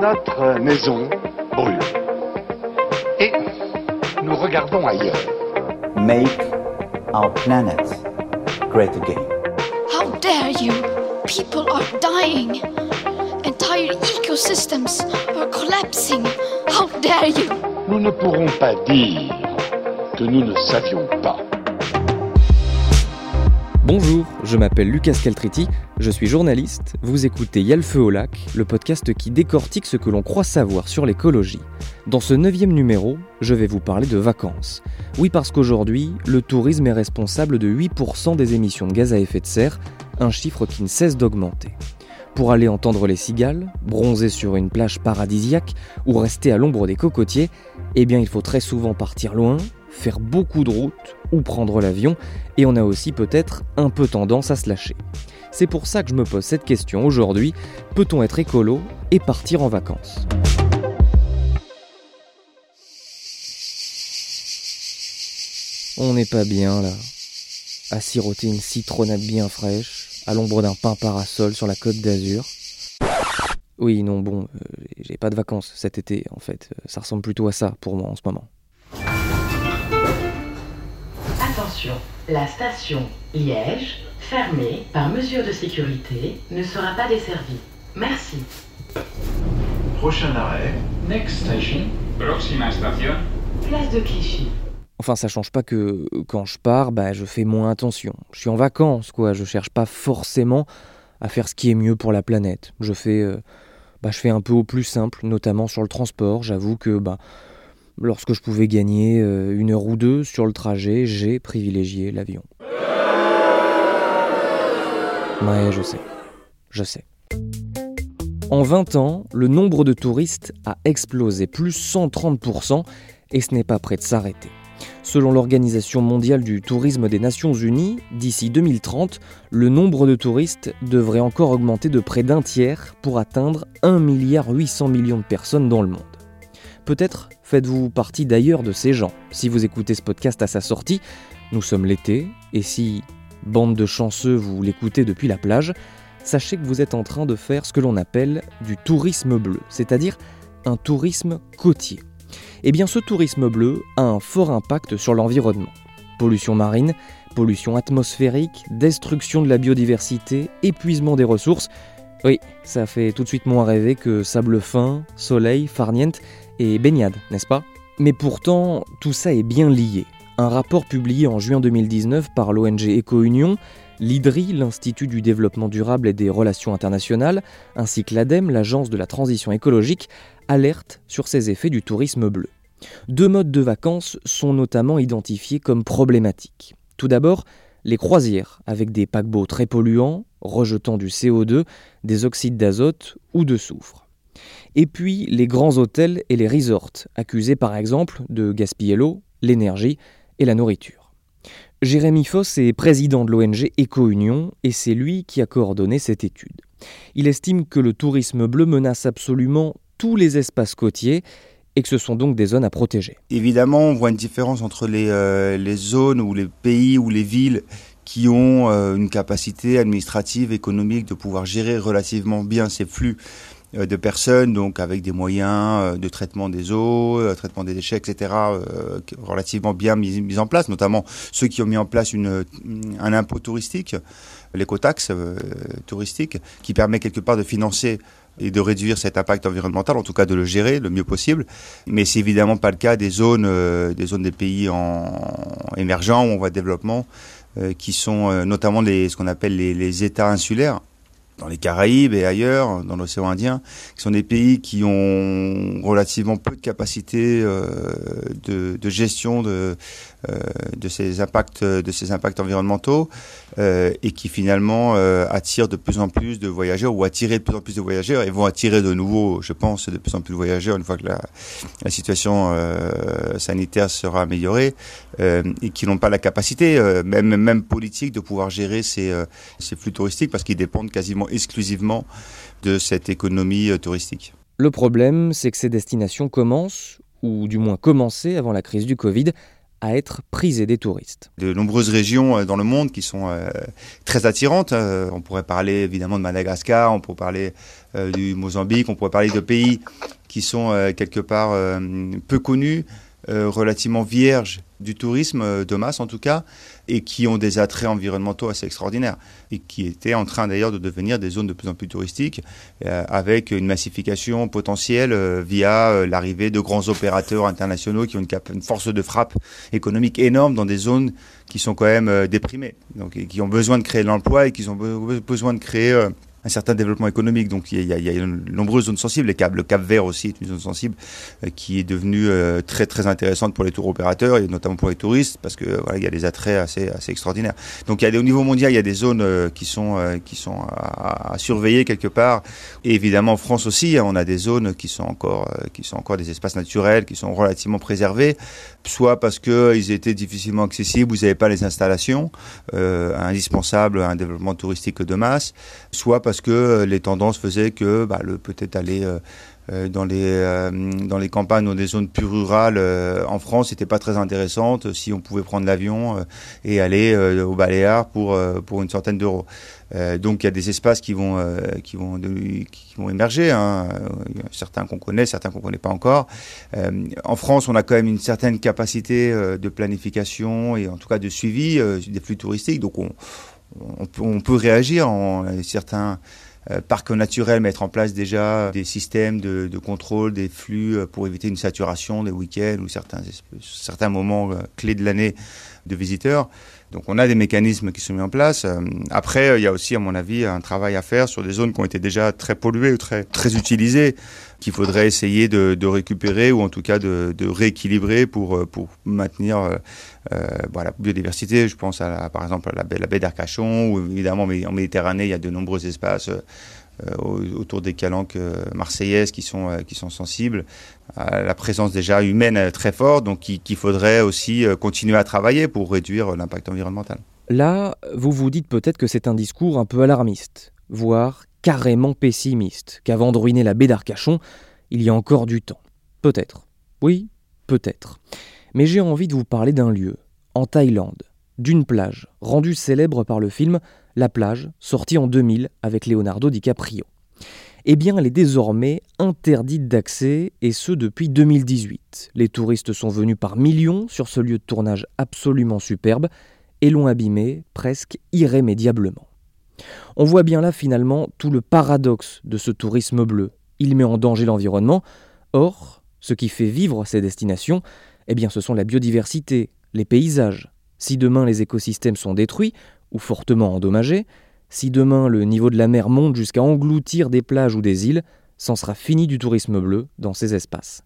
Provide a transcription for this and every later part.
Notre maison brûle. Et nous regardons ailleurs. Make our planet great again. How dare you? People are dying. Entire ecosystems are collapsing. How dare you? Nous ne pourrons pas dire que nous ne savions pas. Bonjour, je m'appelle Lucas Caltriti, je suis journaliste, vous écoutez Y'a le feu au lac, le podcast qui décortique ce que l'on croit savoir sur l'écologie. Dans ce neuvième numéro, je vais vous parler de vacances. Oui parce qu'aujourd'hui, le tourisme est responsable de 8% des émissions de gaz à effet de serre, un chiffre qui ne cesse d'augmenter. Pour aller entendre les cigales, bronzer sur une plage paradisiaque ou rester à l'ombre des cocotiers, eh bien il faut très souvent partir loin, faire beaucoup de routes ou prendre l'avion, et on a aussi peut-être un peu tendance à se lâcher. C'est pour ça que je me pose cette question aujourd'hui, peut-on être écolo et partir en vacances? On n'est pas bien là, à siroter une citronnade bien fraîche, à l'ombre d'un pain parasol sur la côte d'Azur. Oui, non, bon, euh, j'ai pas de vacances cet été en fait, ça ressemble plutôt à ça pour moi en ce moment. Attention, la station Liège, fermée par mesure de sécurité, ne sera pas desservie. Merci. Prochain arrêt, next station. Próxima estación. Place de Clichy. Enfin, ça change pas que quand je pars, bah, je fais moins attention. Je suis en vacances, quoi. Je cherche pas forcément à faire ce qui est mieux pour la planète. Je fais, euh, bah, je fais un peu au plus simple, notamment sur le transport. J'avoue que, bah, lorsque je pouvais gagner euh, une heure ou deux sur le trajet, j'ai privilégié l'avion. Ouais, je sais. Je sais. En 20 ans, le nombre de touristes a explosé, plus 130%, et ce n'est pas prêt de s'arrêter. Selon l'Organisation mondiale du tourisme des Nations Unies, d'ici 2030, le nombre de touristes devrait encore augmenter de près d'un tiers pour atteindre 1,8 milliard de personnes dans le monde. Peut-être faites-vous partie d'ailleurs de ces gens. Si vous écoutez ce podcast à sa sortie, nous sommes l'été, et si, bande de chanceux, vous l'écoutez depuis la plage, sachez que vous êtes en train de faire ce que l'on appelle du tourisme bleu, c'est-à-dire un tourisme côtier. Eh bien ce tourisme bleu a un fort impact sur l'environnement. Pollution marine, pollution atmosphérique, destruction de la biodiversité, épuisement des ressources. Oui, ça fait tout de suite moins rêver que sable fin, soleil, farniente et baignade, n'est-ce pas? Mais pourtant, tout ça est bien lié. Un rapport publié en juin 2019 par l'ONG Éco-Union, l'IDRI, l'Institut du développement durable et des relations internationales, ainsi que l'ADEME, l'Agence de la transition écologique, alerte sur ces effets du tourisme bleu. Deux modes de vacances sont notamment identifiés comme problématiques. Tout d'abord, les croisières, avec des paquebots très polluants, rejetant du CO2, des oxydes d'azote ou de soufre. Et puis les grands hôtels et les resorts, accusés par exemple de gaspiller l'eau, l'énergie et la nourriture. Jérémy Foss est président de l'ONG Éco-Union et c'est lui qui a coordonné cette étude. Il estime que le tourisme bleu menace absolument tous les espaces côtiers et que ce sont donc des zones à protéger. Évidemment, on voit une différence entre les, euh, les zones ou les pays ou les villes qui ont euh, une capacité administrative, économique de pouvoir gérer relativement bien ces flux euh, de personnes, donc avec des moyens de traitement des eaux, traitement des déchets, etc., relativement bien mis, mis, en place, notamment ceux qui ont mis en place une, un impôt touristique, l'écotaxe touristique, qui permet quelque part de financer et de réduire cet impact environnemental, en tout cas de le gérer le mieux possible. Mais c'est évidemment pas le cas des zones, euh, des zones des pays en émergents ou en voie de développement, euh, qui sont euh, notamment les, ce qu'on appelle les, États insulaires dans les Caraïbes et ailleurs, dans l'océan Indien, qui sont des pays qui ont relativement peu de capacité de, de, gestion de, de ces impacts, de ces impacts environnementaux, euh, et qui finalement euh, attirent de plus en plus de voyageurs ou attirer de plus en plus de voyageurs et vont attirer de nouveau, je pense, de plus en plus de voyageurs une fois que la, situation euh, sanitaire sera améliorée, et qui n'ont pas la capacité, même politique, de pouvoir gérer ces flux touristiques parce qu'ils dépendent quasiment exclusivement de cette économie touristique. Le problème, c'est que ces destinations commencent, ou du moins commençaient avant la crise du Covid, à être prisée des touristes. De nombreuses régions euh, dans le monde qui sont euh, très attirantes. Euh, on pourrait parler évidemment de Madagascar, on pourrait parler du Mozambique, on pourrait parler de pays qui sont quelque part peu connus, relativement vierges du tourisme de masse en tout cas, et qui ont des attraits environnementaux assez extraordinaires, et qui étaient en train d'ailleurs de devenir des zones de plus en plus touristiques, euh, avec une massification potentielle euh, via euh, l'arrivée de grands opérateurs internationaux qui ont une, force de frappe économique énorme dans des zones qui sont quand même déprimées, donc qui ont besoin de créer l'emploi et qui ont besoin de créer un certain développement économique. Donc il y a, il y a de nombreuses zones sensibles. Les câbles, le Cap Vert aussi est une zone sensible euh, qui est devenue euh, très très intéressante pour les tours opérateurs et notamment pour les touristes parce que voilà, il y a des attraits assez assez extraordinaires. Donc il y a des, au niveau mondial, il y a des zones euh, qui sont qui sont à, à, surveiller quelque part. Et évidemment en France aussi, hein, on a des zones qui sont encore qui sont encore des espaces naturels qui sont relativement préservés, soit parce que ils étaient difficilement accessibles, vous n'avez pas les installations indispensables à un développement touristique de masse, soit parce que euh, les tendances faisaient que bah, peut-être aller euh, euh, dans les dans les campagnes ou des zones plus rurales en France n'était pas très intéressante si on pouvait prendre l'avion et aller au Baléares pour une centaine d'euros. donc il y a des espaces qui vont émerger, hein. certains qu'on connaît, certains qu'on connaît pas encore. en France, on a quand même une certaine capacité de planification et en tout cas de suivi des flux touristiques, donc on on peut, réagir en certains euh, parcs naturels mettre en place déjà des systèmes de, contrôle des flux euh, pour éviter une saturation des week-ends ou certains, certains moments euh, clés de l'année de visiteurs. Donc on a des mécanismes qui sont mis en place. Après, il y a aussi, à mon avis, un travail à faire sur des zones qui ont été déjà très polluées ou très, très utilisées qu'il faudrait essayer de, récupérer ou en tout cas de, rééquilibrer pour, euh, pour maintenir euh, euh la biodiversité. Je pense à, par exemple à la baie, la d'Arcachon ou évidemment en Méditerranée, il y a de nombreux espaces euh, autour des calanques marseillaises qui sont, qui sont sensibles à la présence déjà humaine très forte, donc qu'il faudrait aussi continuer à travailler pour réduire l'impact environnemental. Là, vous vous dites peut-être que c'est un discours un peu alarmiste, voire carrément pessimiste, qu'avant de ruiner la baie d'Arcachon, il y a encore du temps. Peut-être. Oui, peut-être. Mais j'ai envie de vous parler d'un lieu, en Thaïlande, d'une plage, rendue célèbre par le film La plage, sorti en 2000 avec Leonardo DiCaprio. Eh bien, elle est désormais interdite d'accès, et ce depuis 2018. Les touristes sont venus par millions sur ce lieu de tournage absolument superbe, et l'ont abîmé presque irrémédiablement. On voit bien là finalement tout le paradoxe de ce tourisme bleu. Il met en danger l'environnement, or, ce qui fait vivre ces destinations, eh bien ce sont la biodiversité, les paysages. Si demain les écosystèmes sont détruits ou fortement endommagés, si demain le niveau de la mer monte jusqu'à engloutir des plages ou des îles, c'en sera fini du tourisme bleu dans ces espaces.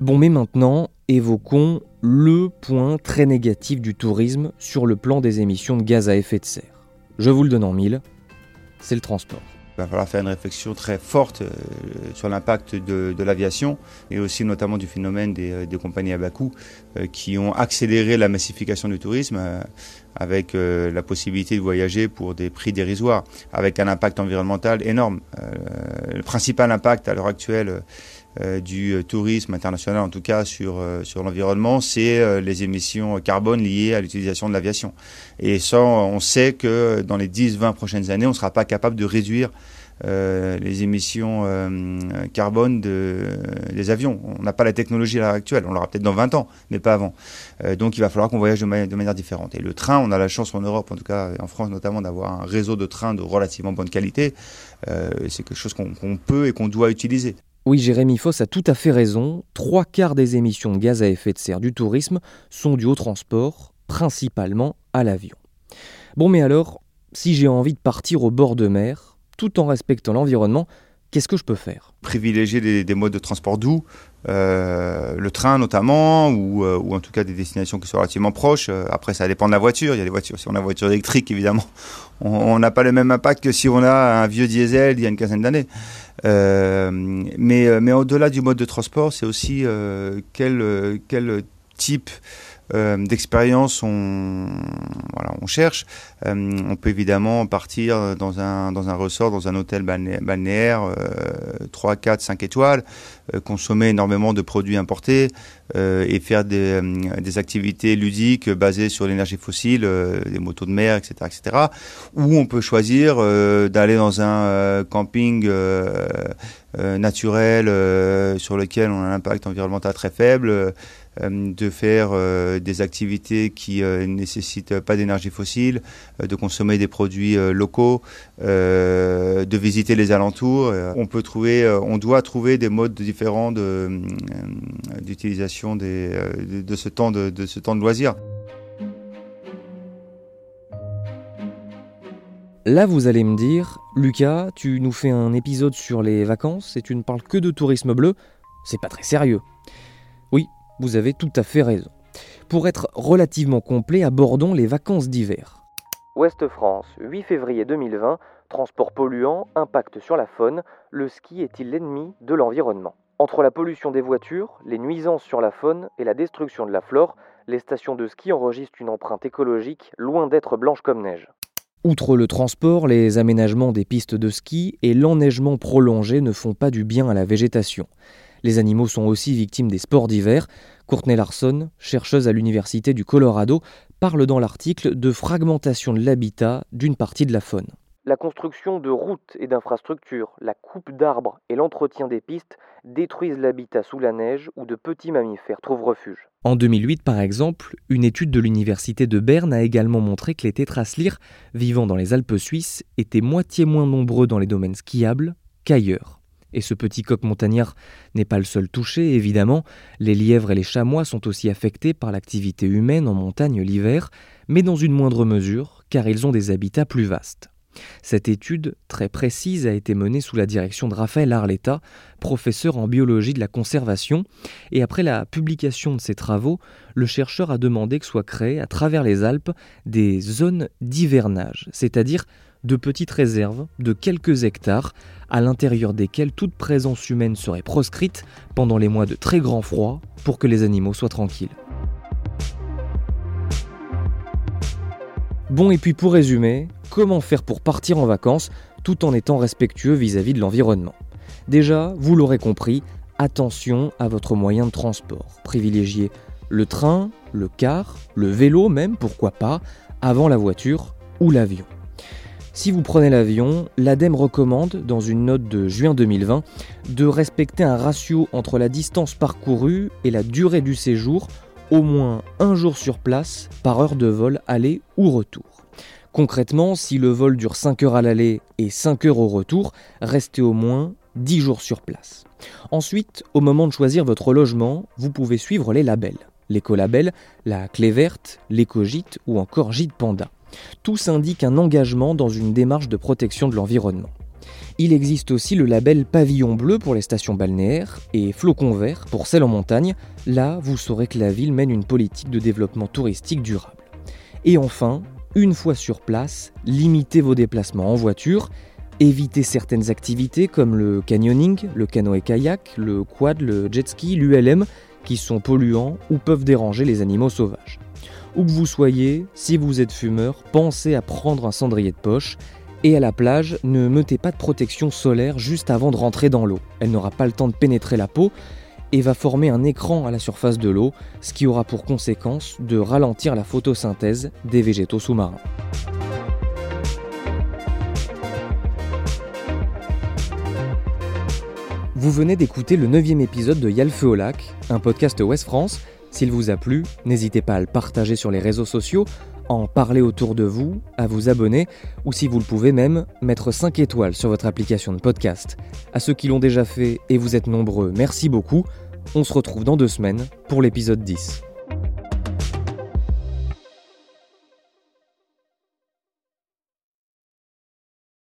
Bon mais maintenant, évoquons le point très négatif du tourisme sur le plan des émissions de gaz à effet de serre. Je vous le donne en mille, c'est le transport. Il va falloir faire une réflexion très forte euh, sur l'impact de, l'aviation et aussi notamment du phénomène des, euh, compagnies à bas coût euh, qui ont accéléré la massification du tourisme avec la possibilité de voyager pour des prix dérisoires, avec un impact environnemental énorme. le principal impact à l'heure actuelle du euh, tourisme international, en tout cas sur, euh, sur l'environnement, c'est les émissions carbone liées à l'utilisation de l'aviation. Et ça, on sait que dans les 10-20 prochaines années, on ne sera pas capable de réduire les émissions carbone de, des avions. On n'a pas la technologie à l'heure actuelle. On l'aura peut-être dans 20 ans, mais pas avant. donc il va falloir qu'on voyage de, de, manière différente. Et le train, on a la chance en Europe, en tout cas en France notamment, d'avoir un réseau de trains de relativement bonne qualité. c'est quelque chose qu'on peut et qu'on doit utiliser. Oui, Jérémy Foss a tout à fait raison. Trois quarts des émissions de gaz à effet de serre du tourisme sont dues au transport, principalement à l'avion. Bon, mais alors, si j'ai envie de partir au bord de mer, tout en respectant l'environnement, qu'est-ce que je peux faire? Privilégier des, modes de transport doux, euh, le train notamment, ou, euh, ou, en tout cas des destinations qui sont relativement proches. Euh, après, ça dépend de la voiture. Il y a des voitures, si on a une voiture électrique, évidemment, on n'a pas le même impact que si on a un vieux diesel d'il y a une quinzaine d'années. Mais au-delà du mode de transport, c'est aussi quel type euh, d'expérience on, cherche. Euh, on peut évidemment partir dans un, ressort, dans un hôtel balnéaire, euh, 3, 4, 5 étoiles, euh, consommer énormément de produits importés et faire des, des, activités ludiques basées sur l'énergie fossile, des motos de mer, etc. etc. Ou on peut choisir d'aller dans un camping naturel sur lequel on a un impact environnemental très faible de faire euh, des activités qui ne euh, nécessitent pas d'énergie fossile, de consommer des produits locaux, de visiter les alentours. on peut trouver, on doit trouver des modes différents d'utilisation de, de, ce temps de, de ce temps de loisir. Là, vous allez me dire, Lucas, tu nous fais un épisode sur les vacances et tu ne parles que de tourisme bleu. C'est pas très sérieux. Vous avez tout à fait raison. Pour être relativement complet, abordons les vacances d'hiver. Ouest France, 8 février 2020, transport polluant, impact sur la faune, le ski est-il l'ennemi de l'environnement? Entre la pollution des voitures, les nuisances sur la faune et la destruction de la flore, les stations de ski enregistrent une empreinte écologique loin d'être blanche comme neige. Outre le transport, les aménagements des pistes de ski et l'enneigement prolongé ne font pas du bien à la végétation. Les animaux sont aussi victimes des sports d'hiver. Courtney Larson, chercheuse à l'Université du Colorado, parle dans l'article de fragmentation de l'habitat d'une partie de la faune. La construction de routes et d'infrastructures, la coupe d'arbres et l'entretien des pistes détruisent l'habitat sous la neige où de petits mammifères trouvent refuge. En 2008, par exemple, une étude de l'université de Berne a également montré que les tétraslyres vivant dans les Alpes suisses étaient moitié moins nombreux dans les domaines skiables qu'ailleurs. Et ce petit coq montagnard n'est pas le seul touché, évidemment. Les lièvres et les chamois sont aussi affectés par l'activité humaine en montagne l'hiver, mais dans une moindre mesure, car ils ont des habitats plus vastes. Cette étude, très précise, a été menée sous la direction de Raphaël Arletta, professeur en biologie de la conservation, et après la publication de ses travaux, le chercheur a demandé que soient créées à travers les Alpes des zones d'hivernage, c'est-à-dire de petites réserves de quelques hectares à l'intérieur desquelles toute présence humaine serait proscrite pendant les mois de très grand froid pour que les animaux soient tranquilles. Bon et puis pour résumer, comment faire pour partir en vacances tout en étant respectueux vis-à-vis de l'environnement? Déjà, vous l'aurez compris, attention à votre moyen de transport. Privilégiez le train, le car, le vélo même, pourquoi pas, avant la voiture ou l'avion. Si vous prenez l'avion, l'ADEME recommande, dans une note de juin 2020, de respecter un ratio entre la distance parcourue et la durée du séjour, au moins un jour sur place par heure de vol aller ou retour. Concrètement, si le vol dure 5 heures à l'aller et 5 heures au retour, restez au moins 10 jours sur place. Ensuite, au moment de choisir votre logement, vous pouvez suivre les labels. L'écolabel, la clé verte, l'écogite ou encore gîte panda. Tous indiquent un engagement dans une démarche de protection de l'environnement. Il existe aussi le label Pavillon bleu pour les stations balnéaires et Flocon vert pour celles en montagne. Là, vous saurez que la ville mène une politique de développement touristique durable. Et enfin, une fois sur place, limitez vos déplacements en voiture, évitez certaines activités comme le canyoning, le canoë-kayak, le quad, le jet ski, l'ULM, qui sont polluants ou peuvent déranger les animaux sauvages. Où que vous soyez, si vous êtes fumeur, pensez à prendre un cendrier de poche. Et à la plage, ne mettez pas de protection solaire juste avant de rentrer dans l'eau. Elle n'aura pas le temps de pénétrer la peau et va former un écran à la surface de l'eau, ce qui aura pour conséquence de ralentir la photosynthèse des végétaux sous-marins. Vous venez d'écouter le neuvième épisode de Yalfeu au lac, un podcast Ouest France s'il vous a plu, n'hésitez pas à le partager sur les réseaux sociaux, en parler autour de vous, à vous abonner, ou si vous le pouvez même, mettre 5 étoiles sur votre application de podcast. À ceux qui l'ont déjà fait, et vous êtes nombreux, merci beaucoup. On se retrouve dans deux semaines pour l'épisode 10.